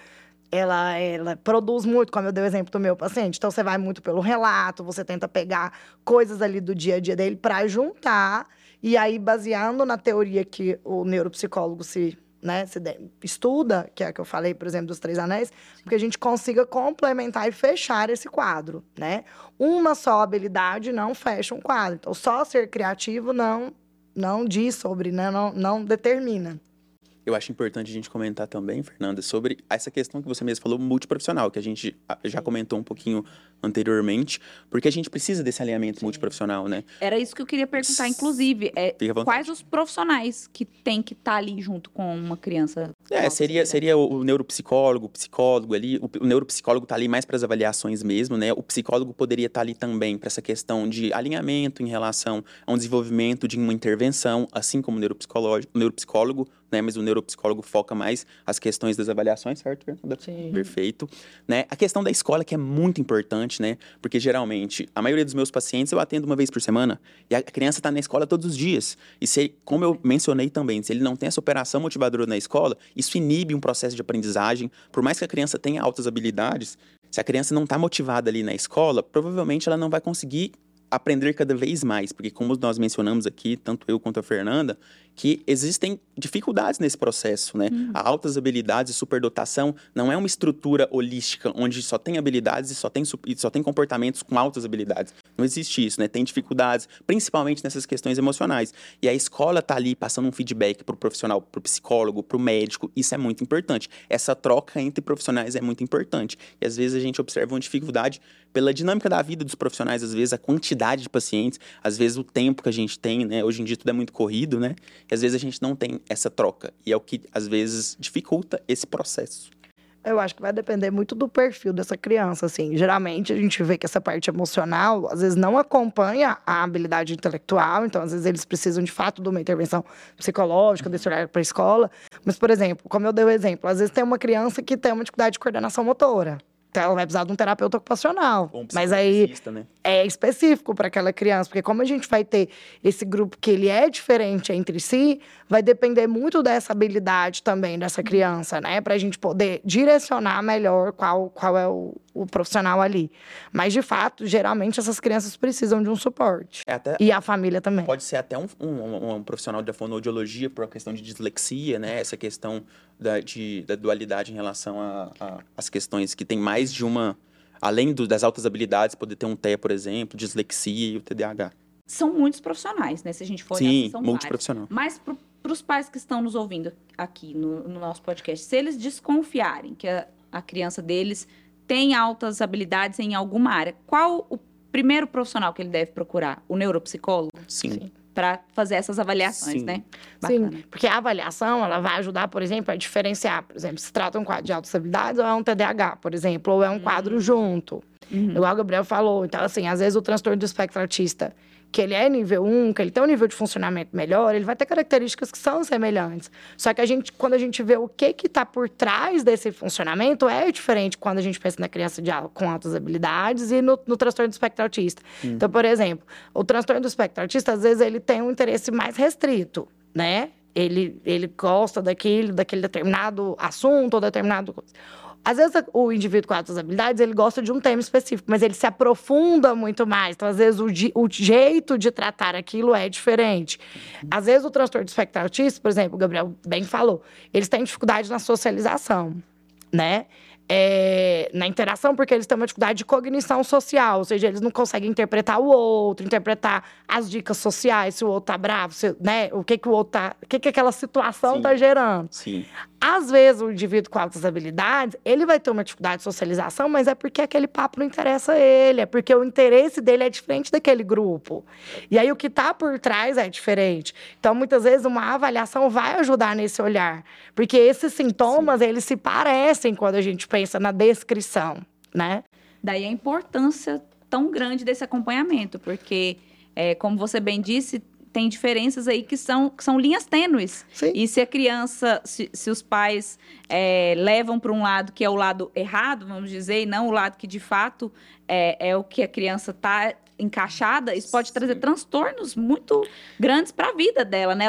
ela, ela produz muito, como eu dei o exemplo do meu paciente. Então, você vai muito pelo relato, você tenta pegar coisas ali do dia a dia dele para juntar. E aí, baseando na teoria que o neuropsicólogo se, né, estuda, que é a que eu falei, por exemplo, dos três anéis, porque a gente consiga complementar e fechar esse quadro, né? Uma só habilidade não fecha um quadro. Então, só ser criativo não, não diz sobre, né, não, não determina eu acho importante a gente comentar também, Fernanda, sobre essa questão que você mesmo falou, multiprofissional, que a gente já comentou um pouquinho anteriormente, porque a gente precisa desse alinhamento Sim. multiprofissional, né? Era isso que eu queria perguntar, inclusive, é, quais os profissionais que tem que estar tá ali junto com uma criança? É, seria, seria o neuropsicólogo, o psicólogo ali, o, o neuropsicólogo está ali mais para as avaliações mesmo, né? O psicólogo poderia estar tá ali também para essa questão de alinhamento em relação a um desenvolvimento de uma intervenção, assim como o neuropsicólogo, o neuropsicólogo né? Mas o neuropsicólogo foca mais as questões das avaliações, certo, Fernanda? Sim. Perfeito. Né? A questão da escola que é muito importante, né? Porque geralmente, a maioria dos meus pacientes eu atendo uma vez por semana e a criança está na escola todos os dias. E se, como eu mencionei também, se ele não tem essa operação motivadora na escola, isso inibe um processo de aprendizagem. Por mais que a criança tenha altas habilidades, se a criança não está motivada ali na escola, provavelmente ela não vai conseguir aprender cada vez mais, porque como nós mencionamos aqui, tanto eu quanto a Fernanda, que existem dificuldades nesse processo, né? Uhum. Altas habilidades e superdotação não é uma estrutura holística onde só tem habilidades e só tem, e só tem comportamentos com altas habilidades. Não existe isso, né? Tem dificuldades, principalmente nessas questões emocionais. E a escola tá ali passando um feedback pro profissional, pro psicólogo, pro médico, isso é muito importante. Essa troca entre profissionais é muito importante. E às vezes a gente observa uma dificuldade pela dinâmica da vida dos profissionais, às vezes a quantidade de pacientes, às vezes o tempo que a gente tem, né? Hoje em dia tudo é muito corrido, né? E às vezes a gente não tem essa troca. E é o que às vezes dificulta esse processo. Eu acho que vai depender muito do perfil dessa criança, assim. Geralmente a gente vê que essa parte emocional, às vezes, não acompanha a habilidade intelectual, então, às vezes, eles precisam de fato de uma intervenção psicológica, desse olhar para a escola. Mas, por exemplo, como eu dei o exemplo, às vezes tem uma criança que tem uma dificuldade de coordenação motora. Então, ela vai precisar de um terapeuta ocupacional. Um mas aí né? é específico para aquela criança, porque como a gente vai ter esse grupo que ele é diferente entre si, vai depender muito dessa habilidade também dessa criança, né? Para a gente poder direcionar melhor qual, qual é o, o profissional ali. Mas, de fato, geralmente essas crianças precisam de um suporte. É até, e a família também. Pode ser até um, um, um profissional da fonoaudiologia por uma questão de dislexia, né? Essa questão da, de, da dualidade em relação às questões que tem mais de uma. Além do, das altas habilidades, poder ter um TEA, por exemplo, dislexia e o TDAH. São muitos profissionais, né? Se a gente for Sim, olhar, são multiprofissional. Vários. Mas para os pais que estão nos ouvindo aqui no, no nosso podcast, se eles desconfiarem que a, a criança deles tem altas habilidades em alguma área, qual o primeiro profissional que ele deve procurar? O neuropsicólogo? Sim. Sim para fazer essas avaliações, Sim. né? Bacana. Sim, porque a avaliação, ela vai ajudar, por exemplo, a diferenciar, por exemplo, se trata um quadro de altas habilidades ou é um TDAH, por exemplo, ou é um quadro uhum. junto. Uhum. Igual o Gabriel falou. Então, assim, às vezes o transtorno do espectro autista que ele é nível 1, que ele tem um nível de funcionamento melhor, ele vai ter características que são semelhantes. Só que a gente, quando a gente vê o que está por trás desse funcionamento, é diferente quando a gente pensa na criança de, com altas habilidades e no, no transtorno do espectro autista. Hum. Então, por exemplo, o transtorno do espectro autista, às vezes, ele tem um interesse mais restrito, né? Ele, ele gosta daquele, daquele determinado assunto ou determinado coisa. Às vezes o indivíduo com altas habilidades, ele gosta de um tema específico, mas ele se aprofunda muito mais. Então, às vezes, o, o jeito de tratar aquilo é diferente. Às vezes, o transtorno de espectro autista, por exemplo, o Gabriel bem falou, eles têm dificuldade na socialização, né? É, na interação, porque eles têm uma dificuldade de cognição social, ou seja, eles não conseguem interpretar o outro, interpretar as dicas sociais, se o outro tá bravo, se, né? O que que o outro tá, o que que aquela situação Sim. tá gerando. Sim. Às vezes o indivíduo com altas habilidades, ele vai ter uma dificuldade de socialização, mas é porque aquele papo não interessa a ele, é porque o interesse dele é diferente daquele grupo. E aí o que tá por trás é diferente. Então, muitas vezes uma avaliação vai ajudar nesse olhar, porque esses sintomas, Sim. eles se parecem quando a gente pensa pensa na descrição, né? Daí a importância tão grande desse acompanhamento, porque, é, como você bem disse, tem diferenças aí que são, que são linhas tênues. Sim. E se a criança, se, se os pais é, levam para um lado que é o lado errado, vamos dizer, e não o lado que de fato é, é o que a criança está encaixada, isso pode trazer transtornos muito grandes para a vida dela, né?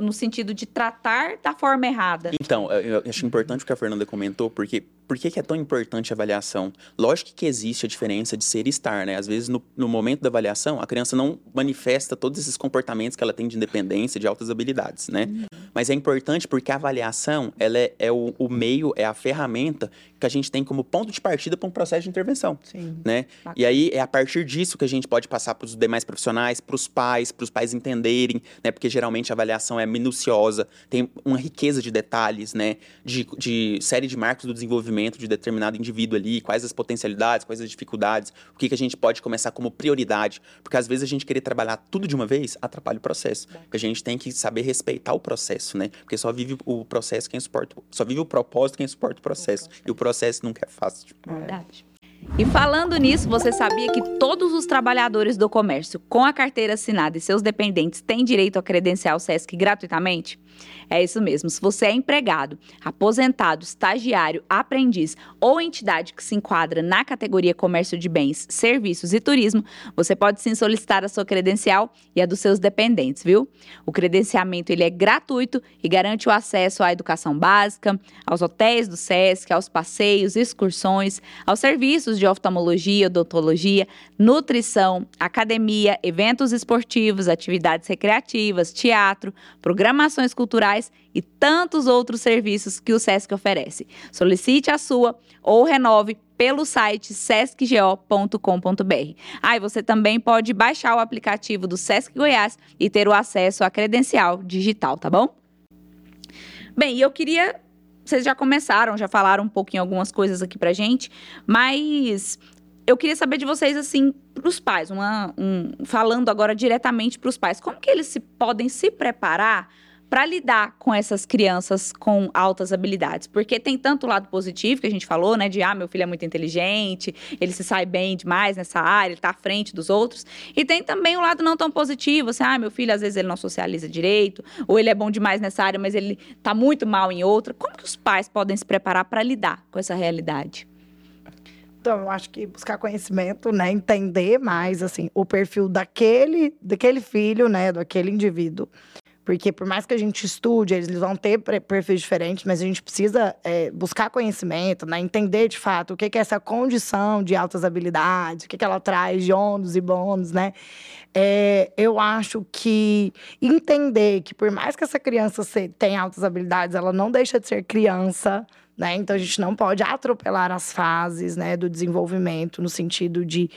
No sentido de tratar da forma errada. Então, eu eu acho importante o que a Fernanda comentou, porque por que, que é tão importante a avaliação? Lógico que existe a diferença de ser e estar, né? Às vezes, no, no momento da avaliação, a criança não manifesta todos esses comportamentos que ela tem de independência, de altas habilidades, né? Mas é importante porque a avaliação, ela é, é o, o meio, é a ferramenta que a gente tem como ponto de partida para um processo de intervenção Sim. né? Bacana. E aí é a partir disso que a gente pode passar para os demais profissionais, para os pais, para os pais entenderem, né? Porque geralmente a avaliação é minuciosa, tem uma riqueza de detalhes, né? De, de série de marcos do desenvolvimento de determinado indivíduo ali, quais as potencialidades, quais as dificuldades, o que, que a gente pode começar como prioridade, porque às vezes a gente querer trabalhar tudo de uma vez atrapalha o processo. Porque a gente tem que saber respeitar o processo, né? Porque só vive o processo quem suporta, só vive o propósito quem suporta o processo. E o processo nunca é fácil. Verdade. E falando nisso, você sabia que todos os trabalhadores do comércio com a carteira assinada e seus dependentes têm direito a credencial SESC gratuitamente? É isso mesmo. Se você é empregado, aposentado, estagiário, aprendiz ou entidade que se enquadra na categoria comércio de bens, serviços e turismo, você pode sim solicitar a sua credencial e a dos seus dependentes, viu? O credenciamento ele é gratuito e garante o acesso à educação básica, aos hotéis do SESC, aos passeios, excursões, aos serviços de oftalmologia, odontologia, nutrição, academia, eventos esportivos, atividades recreativas, teatro, programações culturais e tantos outros serviços que o SESC oferece. Solicite a sua ou renove pelo site sescgo.com.br. Ah, e você também pode baixar o aplicativo do Sesc Goiás e ter o acesso à credencial digital, tá bom? Bem, eu queria. Vocês já começaram, já falaram um pouquinho algumas coisas aqui pra gente, mas eu queria saber de vocês, assim, pros pais, uma, um, falando agora diretamente pros pais, como que eles se podem se preparar para lidar com essas crianças com altas habilidades? Porque tem tanto o lado positivo que a gente falou, né, de ah, meu filho é muito inteligente, ele se sai bem demais nessa área, ele tá à frente dos outros, e tem também o lado não tão positivo, assim, ah, meu filho às vezes ele não socializa direito, ou ele é bom demais nessa área, mas ele tá muito mal em outra. Como que os pais podem se preparar para lidar com essa realidade? Então, eu acho que buscar conhecimento, né? Entender mais, assim, o perfil daquele, daquele filho, né? Daquele indivíduo. Porque por mais que a gente estude, eles vão ter perfis diferentes, mas a gente precisa é, buscar conhecimento, né? Entender de fato o que é essa condição de altas habilidades, o que que ela traz de ônus e bônus, né? É, eu acho que entender que por mais que essa criança tenha altas habilidades, ela não deixa de ser criança, né? Então a gente não pode atropelar as fases, né, do desenvolvimento no sentido de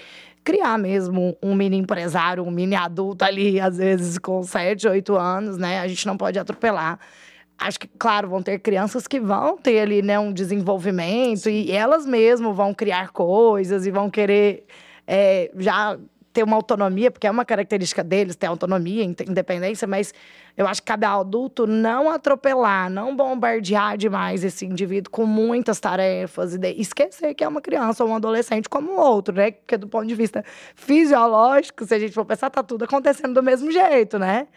criar mesmo um mini empresário, um mini adulto ali, às vezes com 7, 8 anos, né? A gente não pode atropelar. Acho que, claro, vão ter crianças que vão ter ali, né, um desenvolvimento e elas mesmas vão criar coisas e vão querer é, já ter uma autonomia, porque é uma característica deles ter autonomia, in- independência, mas eu acho que cabe ao adulto não atropelar, não bombardear demais esse indivíduo com muitas tarefas e esquecer que é uma criança ou um adolescente como o outro, né? Porque do ponto de vista fisiológico, se a gente for pensar, tá tudo acontecendo do mesmo jeito, né?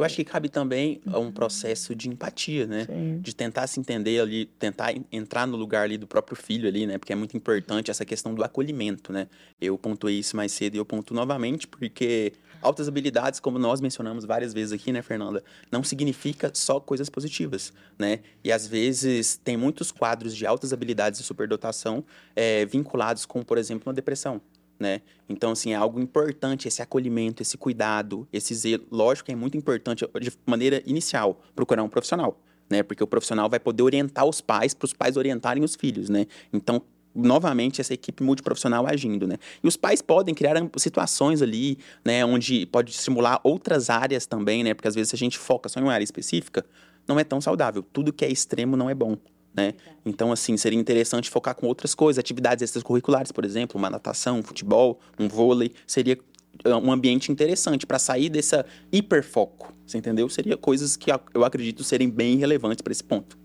Eu acho que cabe também a um processo de empatia, né? Sim. De tentar se entender ali, tentar en- entrar no lugar ali do próprio filho ali, né? Porque é muito importante essa questão do acolhimento, né? Eu pontuei isso mais cedo e eu pontuo novamente porque altas habilidades, como nós mencionamos várias vezes aqui, né, Fernanda, não significa só coisas positivas, né? E às vezes tem muitos quadros de altas habilidades e superdotação eh, vinculados com, por exemplo, uma depressão. Né? Então, assim, é algo importante esse acolhimento, esse cuidado, esse zelo. Lógico que é muito importante, de maneira inicial, procurar um profissional, né? Porque o profissional vai poder orientar os pais para os pais orientarem os filhos, né? Então, novamente, essa equipe multiprofissional agindo, né? E os pais podem criar situações ali, né? Onde pode estimular outras áreas também, né? Porque às vezes a gente foca só em uma área específica, não é tão saudável. Tudo que é extremo não é bom. Né? Então, assim, seria interessante focar com outras coisas, atividades extracurriculares, por exemplo, uma natação, um futebol, um vôlei, seria é, um ambiente interessante para sair dessa hiperfoco, você entendeu? Seria coisas que eu acredito serem bem relevantes para esse ponto.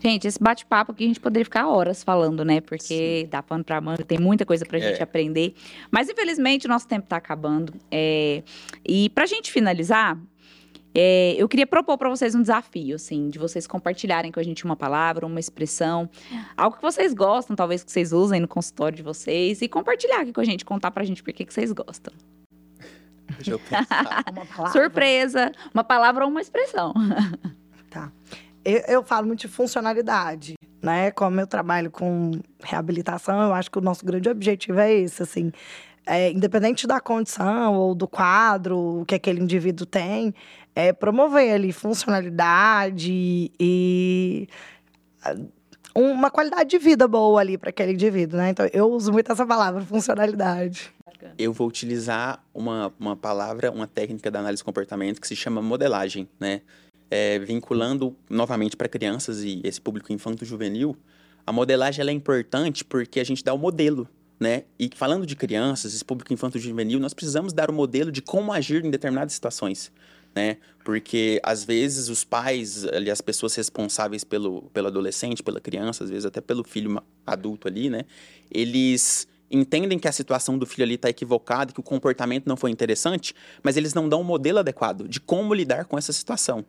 Gente, esse bate-papo aqui a gente poderia ficar horas falando, né? Porque Sim. dá pano pra manga, tem muita coisa pra é. gente aprender. Mas, infelizmente, o nosso tempo tá acabando. É... E pra gente finalizar, é, eu queria propor para vocês um desafio, assim, de vocês compartilharem com a gente uma palavra, uma expressão, algo que vocês gostam, talvez que vocês usem no consultório de vocês, e compartilhar aqui com a gente, contar pra gente por que, que vocês gostam. Deixa eu pensar. uma palavra. Surpresa, uma palavra ou uma expressão. Tá. Eu, eu falo muito de funcionalidade, né? Como eu trabalho com reabilitação, eu acho que o nosso grande objetivo é esse, assim. É, independente da condição ou do quadro que aquele indivíduo tem, é promover ali funcionalidade e ah, uma qualidade de vida boa ali para aquele indivíduo, né? Então, eu uso muito essa palavra, funcionalidade. Eu vou utilizar uma, uma palavra, uma técnica da análise de comportamento que se chama modelagem, né? É, vinculando novamente para crianças e esse público infanto-juvenil, a modelagem é importante porque a gente dá o modelo, né? E falando de crianças, esse público infanto-juvenil, nós precisamos dar o modelo de como agir em determinadas situações né? Porque às vezes os pais, ali, as pessoas responsáveis pelo, pelo adolescente, pela criança, às vezes até pelo filho adulto ali, né? Eles entendem que a situação do filho ali está equivocada, que o comportamento não foi interessante, mas eles não dão um modelo adequado de como lidar com essa situação.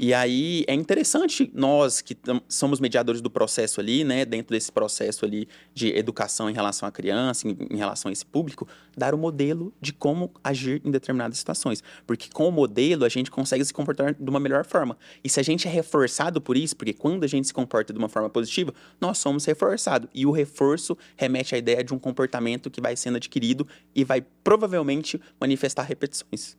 E aí é interessante nós que somos mediadores do processo ali, né, dentro desse processo ali de educação em relação à criança, em, em, relação a esse público, dar o modelo de como agir em determinadas situações. Porque com o modelo a gente consegue se comportar de uma melhor forma. E se a gente é reforçado por isso, porque quando a gente se comporta de uma forma positiva, nós somos reforçados. E o reforço remete à ideia de um comportamento que vai sendo adquirido e vai provavelmente manifestar repetições.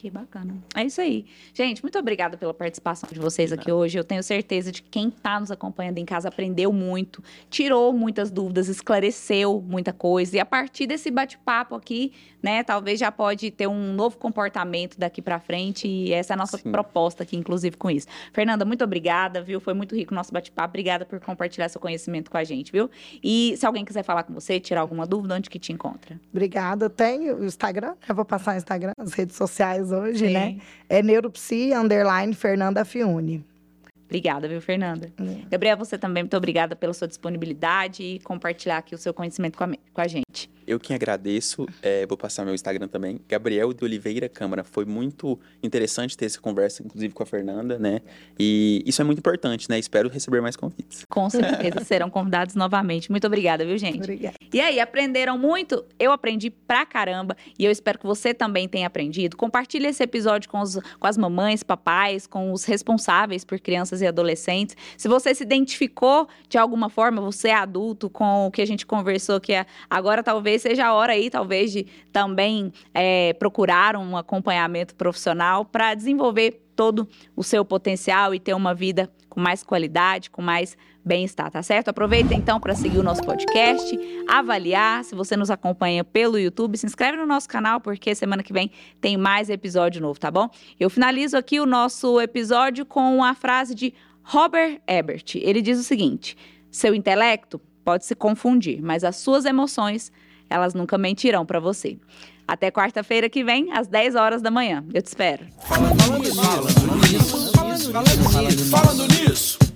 Que bacana. É isso aí. Gente, muito obrigada pela participação de vocês aqui hoje. Eu tenho certeza de que quem está nos acompanhando em casa aprendeu muito, tirou muitas dúvidas, esclareceu muita coisa. E a partir desse bate-papo aqui, né, talvez já pode ter um novo comportamento daqui para frente. E essa é a nossa Sim. proposta aqui, inclusive, com isso. Fernanda, muito obrigada, viu? Foi muito rico o nosso bate-papo. Obrigada por compartilhar seu conhecimento com a gente, viu? E se alguém quiser falar com você, tirar alguma dúvida, onde que te encontra? Obrigada. Eu tenho o Instagram, eu vou passar o Instagram, as redes sociais hoje, Sim. né? É neuropsi underline Fernanda Fiune. Obrigada, viu, Fernanda? É. Gabriel, você também, muito obrigada pela sua disponibilidade e compartilhar aqui o seu conhecimento com a, com a gente. Eu que agradeço, é, vou passar meu Instagram também, Gabriel de Oliveira Câmara. Foi muito interessante ter essa conversa, inclusive com a Fernanda, né? E isso é muito importante, né? Espero receber mais convites. Com certeza, serão convidados novamente. Muito obrigada, viu, gente? Obrigada. E aí, aprenderam muito? Eu aprendi pra caramba e eu espero que você também tenha aprendido. Compartilhe esse episódio com, os, com as mamães, papais, com os responsáveis por crianças e adolescentes. Se você se identificou de alguma forma, você é adulto, com o que a gente conversou, que é, agora talvez seja a hora aí, talvez, de também é, procurar um acompanhamento profissional para desenvolver todo o seu potencial e ter uma vida com mais qualidade, com mais bem-estar, tá certo? Aproveita então para seguir o nosso podcast, avaliar. Se você nos acompanha pelo YouTube, se inscreve no nosso canal, porque semana que vem tem mais episódio novo, tá bom? Eu finalizo aqui o nosso episódio com a frase de Robert Ebert. Ele diz o seguinte: seu intelecto pode se confundir, mas as suas emoções elas nunca mentirão para você. Até quarta-feira que vem, às 10 horas da manhã. Eu te espero. Falando nisso, falando nisso, falando nisso, falando nisso.